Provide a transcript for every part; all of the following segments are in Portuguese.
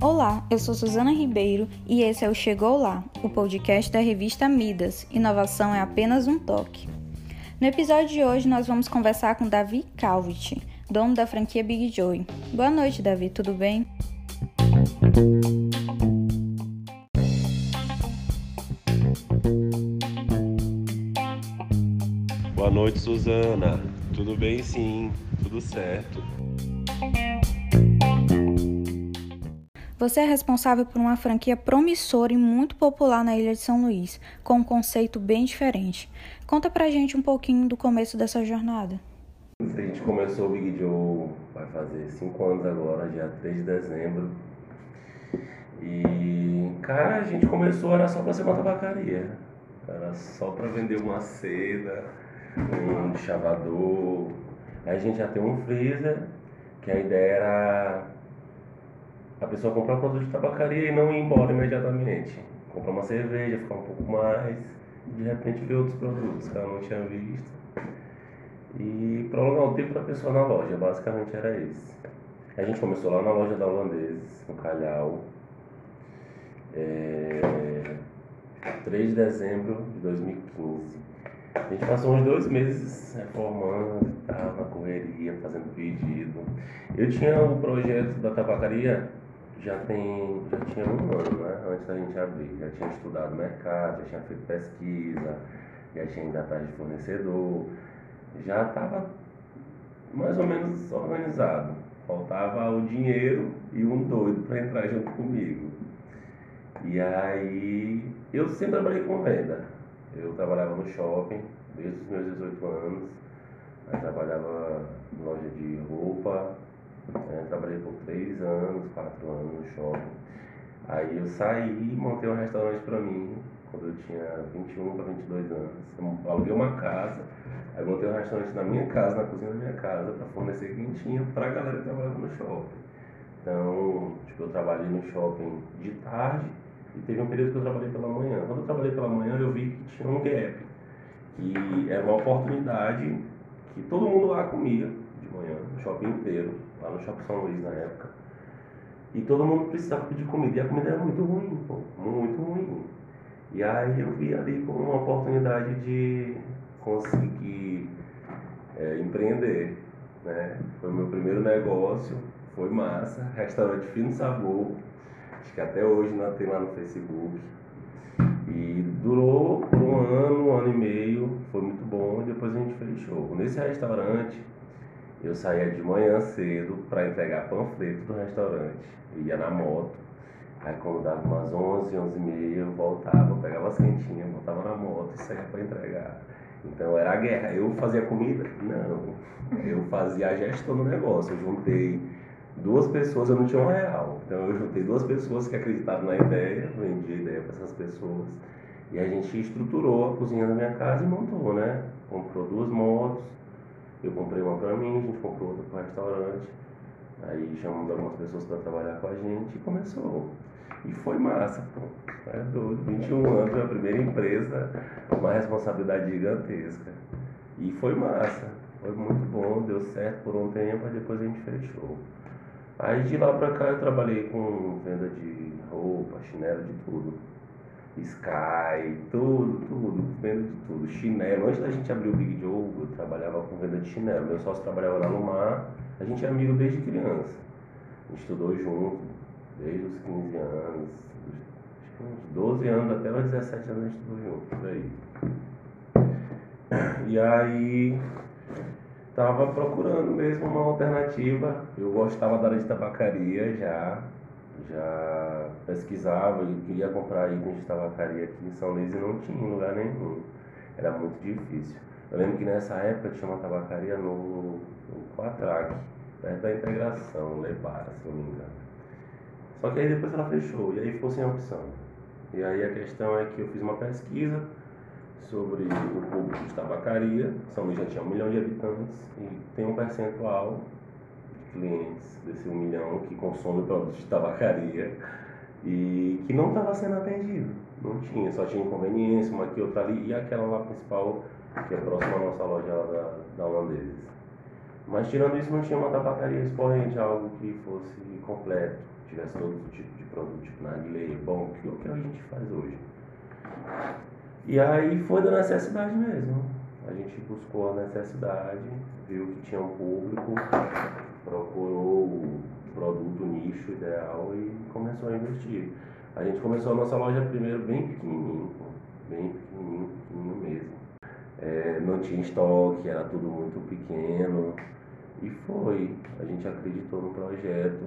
Olá, eu sou Suzana Ribeiro e esse é o Chegou Lá, o podcast da revista Midas. Inovação é apenas um toque. No episódio de hoje nós vamos conversar com Davi Calvit, dono da franquia Big Joy. Boa noite, Davi, tudo bem? Boa noite, Suzana. Tudo bem, sim, tudo certo. Você é responsável por uma franquia promissora e muito popular na Ilha de São Luís, com um conceito bem diferente. Conta pra gente um pouquinho do começo dessa jornada. A gente começou o Big Joe, vai fazer 5 anos agora, dia 3 de dezembro. E, cara, a gente começou, era só pra ser uma tabacaria. Era só pra vender uma seda, um chavador. A gente já tem um freezer, que a ideia era a pessoa comprar produto de tabacaria e não ir embora imediatamente. Comprar uma cerveja, ficar um pouco mais, de repente ver outros produtos que ela não tinha visto. E prolongar o tempo da pessoa na loja, basicamente era esse. A gente começou lá na loja da Holandeses, no Calhau, é, 3 de dezembro de 2015. A gente passou uns dois meses reformando e tal, correria, fazendo pedido. Eu tinha o projeto da tabacaria já tem já tinha um ano, né? Antes da gente abrir. Já tinha estudado mercado, já tinha feito pesquisa, já tinha ido atrás de fornecedor, já estava mais ou menos organizado. Faltava o dinheiro e um doido para entrar junto comigo. E aí eu sempre trabalhei com venda. Eu trabalhava no shopping desde os meus 18 anos. Eu trabalhava de roupa, é, trabalhei por três anos, quatro anos no shopping. Aí eu saí e montei um restaurante para mim quando eu tinha 21 para 22 anos. Eu aluguei uma casa, aí montei um restaurante na minha casa, na cozinha da minha casa, para fornecer quentinha para a galera que trabalhava no shopping. Então, tipo, eu trabalhei no shopping de tarde e teve um período que eu trabalhei pela manhã. Quando eu trabalhei pela manhã, eu vi que tinha um gap, que era uma oportunidade que todo mundo lá comia shopping inteiro lá no Shopping São Luís na época. E todo mundo precisava pedir comida. E a comida era muito ruim, pô, muito ruim. E aí eu vi ali como uma oportunidade de conseguir é, empreender. Né? Foi o meu primeiro negócio, foi massa, restaurante Fino Sabor, acho que até hoje não tem lá no Facebook. E durou um ano, um ano e meio, foi muito bom e depois a gente fechou. Nesse restaurante eu saía de manhã cedo para entregar panfleto do restaurante. Eu ia na moto. Aí quando dava umas 11, 11 e meia, eu voltava, pegava as quentinhas, voltava na moto e saía para entregar. Então era a guerra. Eu fazia comida? Não. Eu fazia a gestão do negócio. Eu juntei duas pessoas, eu não tinha um real. Então eu juntei duas pessoas que acreditavam na ideia, vendi a ideia para essas pessoas. E a gente estruturou a cozinha da minha casa e montou, né? Comprou duas motos, eu comprei uma para mim, a gente comprou outra para o restaurante. Aí chamamos algumas pessoas para trabalhar com a gente e começou. E foi massa, pô. É doido. 21 anos, a primeira empresa, uma responsabilidade gigantesca. E foi massa. Foi muito bom, deu certo por um tempo, e depois a gente fechou. Aí de lá pra cá eu trabalhei com venda de roupa, chinelo, de tudo. Sky, tudo, tudo, venda de tudo. Chinelo. Antes da gente abrir o Big Joe, eu trabalhava com venda de chinelo. Meu sócio trabalhava lá no mar. A gente é amigo desde criança. A gente estudou junto, desde os 15 anos. Acho que uns 12 anos até os 17 anos a gente estudou junto, por aí. E aí tava procurando mesmo uma alternativa. Eu gostava da área de tabacaria já já pesquisava e queria comprar itens de tabacaria aqui em São Luís e não tinha lugar nenhum. Era muito difícil. Eu lembro que nessa época tinha uma tabacaria no, no Quatrac, perto da integração, Lebara, se não me engano. Só que aí depois ela fechou e aí ficou sem opção. E aí a questão é que eu fiz uma pesquisa sobre o público de tabacaria. São Luís já tinha um milhão de habitantes e tem um percentual clientes desse um milhão que consome produtos de tabacaria e que não estava sendo atendido. Não tinha, só tinha inconveniência, uma aqui, outra ali, e aquela lá principal, que é próxima à nossa loja da, da Holandeses. Mas tirando isso, não tinha uma tabacaria expoente, algo que fosse completo, tivesse todo tipo de produto, tipo narguilé, bom, que é o que a gente faz hoje. E aí foi da necessidade mesmo. A gente buscou a necessidade, viu que tinha um público, procurou o produto, nicho ideal e começou a investir. A gente começou a nossa loja primeiro bem pequenininho, bem pequenininho, pequenininho mesmo. É, não tinha estoque, era tudo muito pequeno. E foi. A gente acreditou no projeto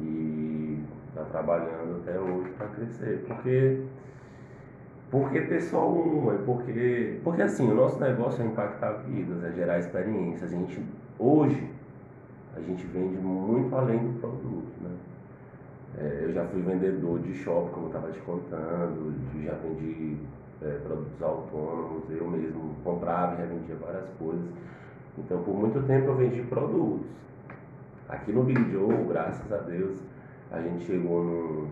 e está trabalhando até hoje para crescer. Porque, porque ter só porque, porque assim, o nosso negócio é impactar vidas, é gerar experiências. A gente, hoje, a gente vende muito além do produto, né? É, eu já fui vendedor de shopping, como eu estava te contando, já vendi é, produtos autônomos, eu mesmo comprava e revendia várias coisas. Então, por muito tempo eu vendi produtos. Aqui no Big Joe, graças a Deus, a gente chegou num,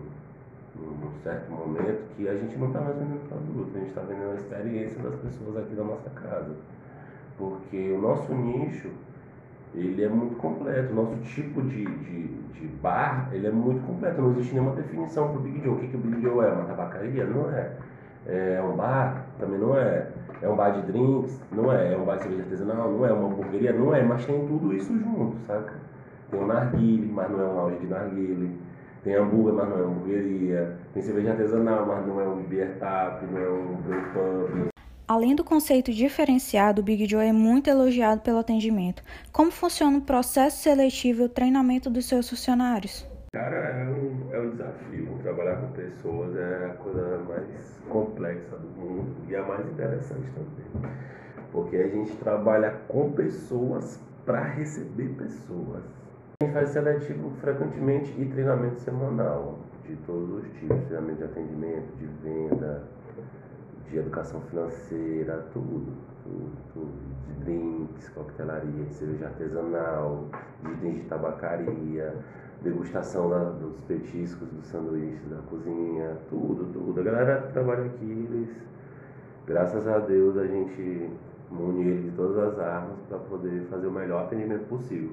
num certo momento que a gente não está mais vendendo produto, a gente está vendendo a experiência das pessoas aqui da nossa casa. Porque o nosso nicho, ele é muito completo. O nosso tipo de, de, de bar, ele é muito completo. Não existe nenhuma definição para o Big Joe. O que, que o Big Joe é? Uma tabacaria? Não é. É um bar? Também não é. É um bar de drinks? Não é. É um bar de cerveja artesanal? Não é. Uma hamburgueria? Não é. Mas tem tudo isso junto, saca? Tem um narguile, mas não é um loja de narguile. Tem hambúrguer, mas não é hamburgueria. Tem cerveja artesanal, mas não é um beer tap, não é um brew pub. Além do conceito diferenciado, o Big Joe é muito elogiado pelo atendimento. Como funciona o processo seletivo e o treinamento dos seus funcionários? Cara, é um, é um desafio. Trabalhar com pessoas é a coisa mais complexa do mundo e a mais interessante também. Porque a gente trabalha com pessoas para receber pessoas. A gente faz seletivo frequentemente e treinamento semanal de todos os tipos, treinamento de atendimento, de venda, de educação financeira, tudo, tudo, tudo. De drinks, coquetelaria, de cerveja artesanal, de itens de tabacaria, degustação da, dos petiscos, dos sanduíches da cozinha, tudo, tudo. A galera que trabalha aqui, eles, graças a Deus, a gente mune eles de todas as armas para poder fazer o melhor atendimento possível.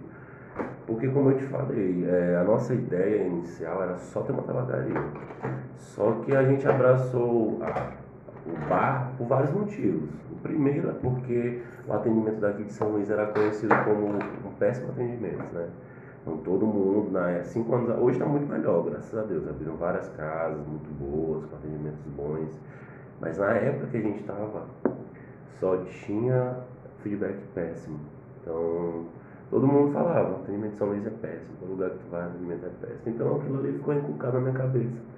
Porque, como eu te falei, é, a nossa ideia inicial era só ter uma tabacaria. Só que a gente abraçou a, o bar por vários motivos. O primeiro é porque o atendimento daqui de São Luís era conhecido como um péssimo atendimento, né? Então todo mundo, na cinco anos, hoje está muito melhor, graças a Deus. Abriram várias casas muito boas, com atendimentos bons. Mas na época que a gente estava, só tinha feedback péssimo. Então todo mundo falava, o atendimento de São Luís é péssimo, todo lugar que tu vai, o atendimento é péssimo. Então aquilo ali ficou inculcado na minha cabeça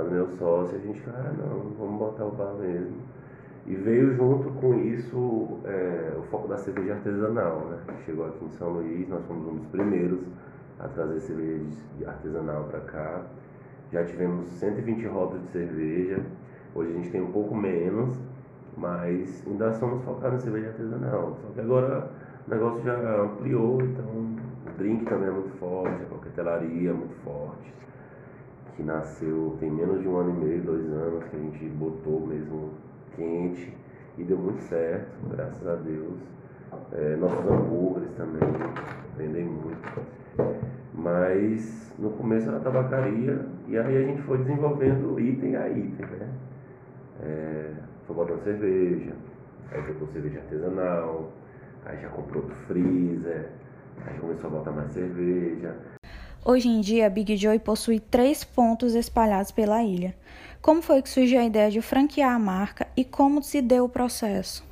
no meu sócio, a gente, cara, não, vamos botar o bar mesmo. E veio junto com isso é, o foco da cerveja artesanal, né? Chegou aqui em São Luís, nós fomos um dos primeiros a trazer cerveja artesanal para cá. Já tivemos 120 rodas de cerveja, hoje a gente tem um pouco menos, mas ainda somos focados em cerveja artesanal. Só que agora o negócio já ampliou, então o drink também é muito forte, a coquetelaria é muito forte que nasceu tem menos de um ano e meio, dois anos, que a gente botou mesmo quente e deu muito certo, graças a Deus. É, nossos hambúrgueres também vendem muito. Mas no começo era tabacaria e aí a gente foi desenvolvendo item a item, né? É, foi botando cerveja, aí botou cerveja artesanal, aí já comprou outro freezer, aí começou a botar mais cerveja. Hoje em dia, Big Joy possui três pontos espalhados pela ilha. Como foi que surgiu a ideia de franquear a marca e como se deu o processo?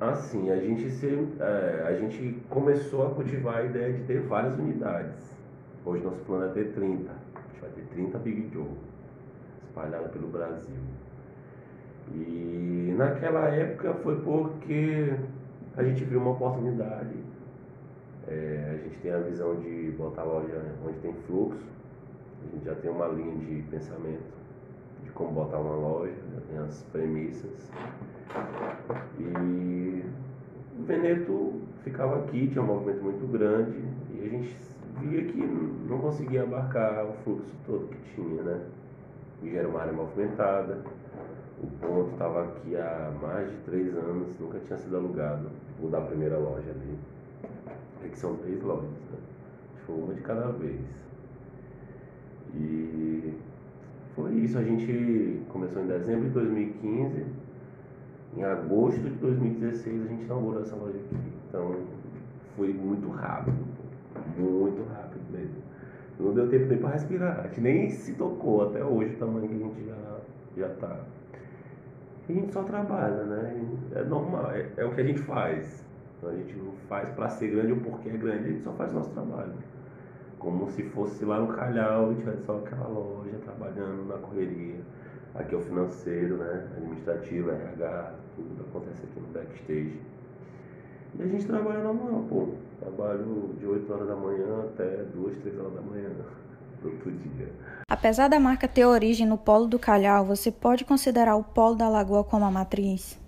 Assim, a gente, se, é, a gente começou a cultivar a ideia de ter várias unidades. Hoje nosso plano é ter 30. A gente vai ter 30 Big Joe espalhadas pelo Brasil. E naquela época foi porque a gente viu uma oportunidade gente tem a visão de botar a loja onde tem fluxo, a gente já tem uma linha de pensamento de como botar uma loja, já tem as premissas. E o Veneto ficava aqui, tinha um movimento muito grande e a gente via que não conseguia abarcar o fluxo todo que tinha, né? E era uma área movimentada, O ponto estava aqui há mais de três anos, nunca tinha sido alugado. O da primeira loja ali. Que são três lojas, né? Foi uma de cada vez. E foi isso, a gente começou em dezembro de 2015. Em agosto de 2016 a gente inaugurou essa loja aqui. Então foi muito rápido, muito rápido mesmo. Não deu tempo nem para respirar, a gente nem se tocou até hoje o tamanho que a gente já, já tá. a gente só trabalha, né? É normal, é, é o que a gente faz. Então a gente não faz para ser grande ou porque é grande, a gente só faz o nosso trabalho. Como se fosse lá no Calhau e tivesse só aquela loja trabalhando na correria. Aqui é o financeiro, né? Administrativo, RH, tudo acontece aqui no backstage. E a gente trabalha normal, pô. Trabalho de 8 horas da manhã até 2, 3 horas da manhã, dia. Apesar da marca ter origem no Polo do Calhau, você pode considerar o Polo da Lagoa como a matriz?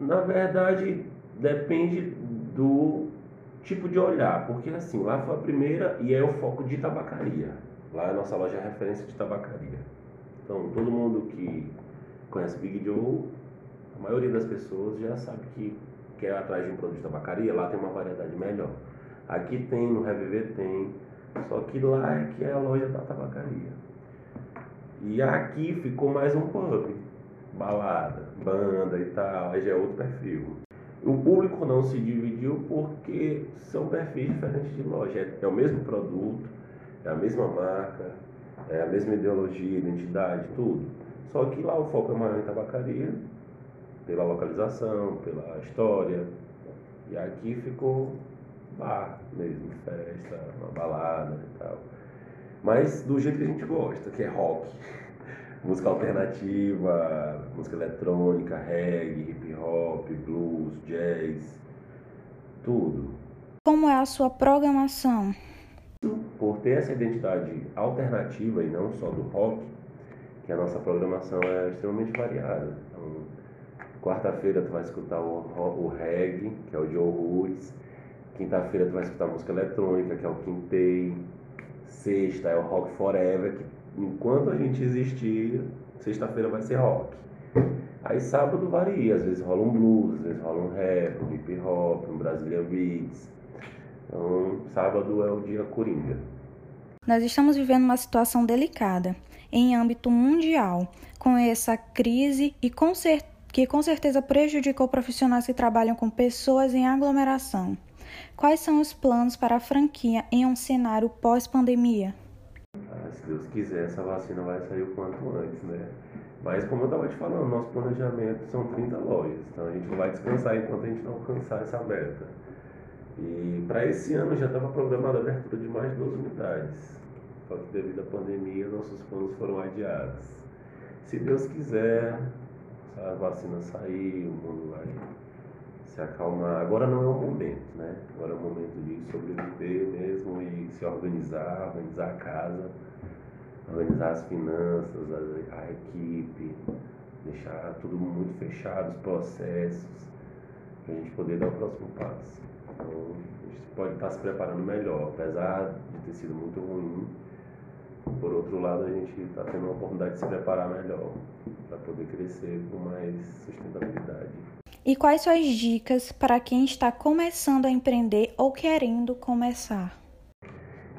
Na verdade, depende do tipo de olhar, porque assim, lá foi a primeira e é o foco de tabacaria. Lá é a nossa loja é referência de tabacaria. Então, todo mundo que conhece Big Joe, a maioria das pessoas já sabe que quer atrás de um produto de tabacaria, lá tem uma variedade melhor. Aqui tem, no Reviver tem, só que lá é que é a loja da tabacaria. E aqui ficou mais um pub, balada, banda e tal, aí já é outro perfil. O público não se dividiu porque são perfis diferentes de loja. É, é o mesmo produto, é a mesma marca, é a mesma ideologia, identidade, tudo. Só que lá o foco é maior em tabacaria, pela localização, pela história. E aqui ficou bar mesmo, festa, uma balada e tal. Mas do jeito que a gente gosta, que é rock. música alternativa, música eletrônica, reggae, hip hop, blues, jazz, tudo. Como é a sua programação? Por ter essa identidade alternativa e não só do rock, que a nossa programação é extremamente variada. Então, quarta-feira tu vai escutar o, o reggae, que é o Joe Roots. Quinta-feira tu vai escutar música eletrônica, que é o Quintei. Sexta é o Rock Forever, que enquanto a gente existir, sexta-feira vai ser rock. Aí sábado varia, às vezes rola um blues, às vezes rola um rap, um hip hop, um Brazilian Beats. Então, sábado é o dia coringa. Nós estamos vivendo uma situação delicada em âmbito mundial, com essa crise e com que com certeza prejudicou profissionais que trabalham com pessoas em aglomeração. Quais são os planos para a franquia em um cenário pós-pandemia? se Deus quiser, essa vacina vai sair o quanto antes, né? Mas como eu estava te falando, nosso planejamento são 30 lojas, então a gente não vai descansar enquanto a gente não alcançar essa meta. E para esse ano já estava programada a abertura de mais 12 unidades, só que devido à pandemia nossos planos foram adiados. Se Deus quiser, a vacina sair, o mundo vai se acalmar. Agora não é o momento, né? Agora é o momento de sobreviver mesmo e se organizar, organizar a casa organizar as finanças, a, a equipe, deixar tudo muito fechado, os processos, para a gente poder dar o próximo passo. Então, a gente pode estar se preparando melhor, apesar de ter sido muito ruim. Por outro lado, a gente está tendo uma oportunidade de se preparar melhor para poder crescer com mais sustentabilidade. E quais são as dicas para quem está começando a empreender ou querendo começar?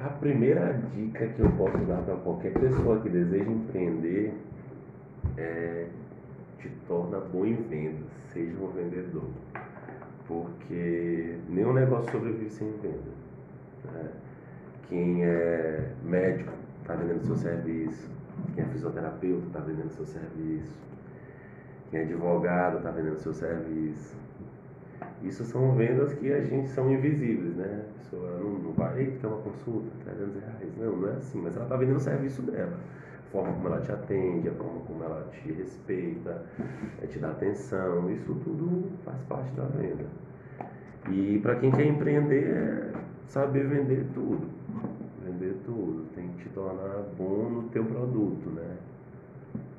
A primeira dica que eu posso dar para qualquer pessoa que deseja empreender é te torna bom em vendas, seja um vendedor. Porque nenhum negócio sobrevive sem venda. Né? Quem é médico está vendendo seu serviço, quem é fisioterapeuta está vendendo seu serviço, quem é advogado está vendendo seu serviço, isso são vendas que a gente são invisíveis, né? A pessoa não, não vai, quer uma consulta, 300 reais. Não, não é assim, mas ela está vendendo o serviço dela. A forma como ela te atende, a forma como ela te respeita, é, te dá atenção, isso tudo faz parte da venda. E para quem quer empreender, é saber vender tudo. Vender tudo. Tem que te tornar bom no teu produto, né?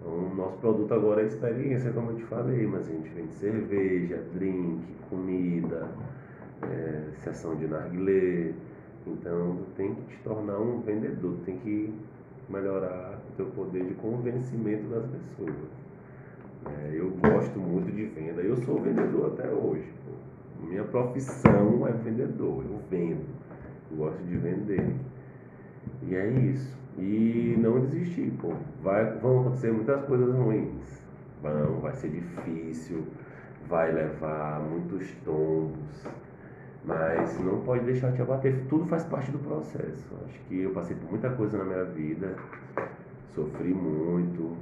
Então, nosso produto agora é experiência, como eu te falei, mas a gente vende cerveja, drink, comida, é, sessão de narguilé. Então, tem que te tornar um vendedor, tem que melhorar o teu poder de convencimento das pessoas. É, eu gosto muito de venda. Eu sou vendedor até hoje. Pô. Minha profissão é vendedor. Eu vendo. Eu gosto de vender. E é isso. E não desistir, pô. Vai, vão acontecer muitas coisas ruins. Vão, vai ser difícil, vai levar muitos tombos. Mas não pode deixar te abater. Tudo faz parte do processo. Acho que eu passei por muita coisa na minha vida. Sofri muito.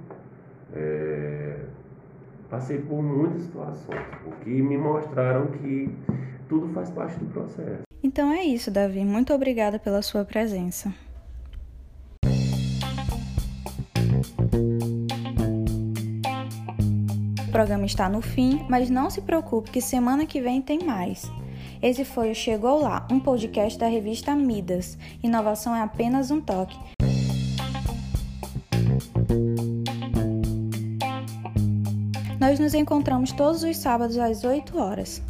É... Passei por muitas situações. porque me mostraram que tudo faz parte do processo. Então é isso, Davi. Muito obrigada pela sua presença. O programa está no fim, mas não se preocupe que semana que vem tem mais. Esse foi o Chegou Lá, um podcast da revista Midas. Inovação é apenas um toque. Nós nos encontramos todos os sábados às 8 horas.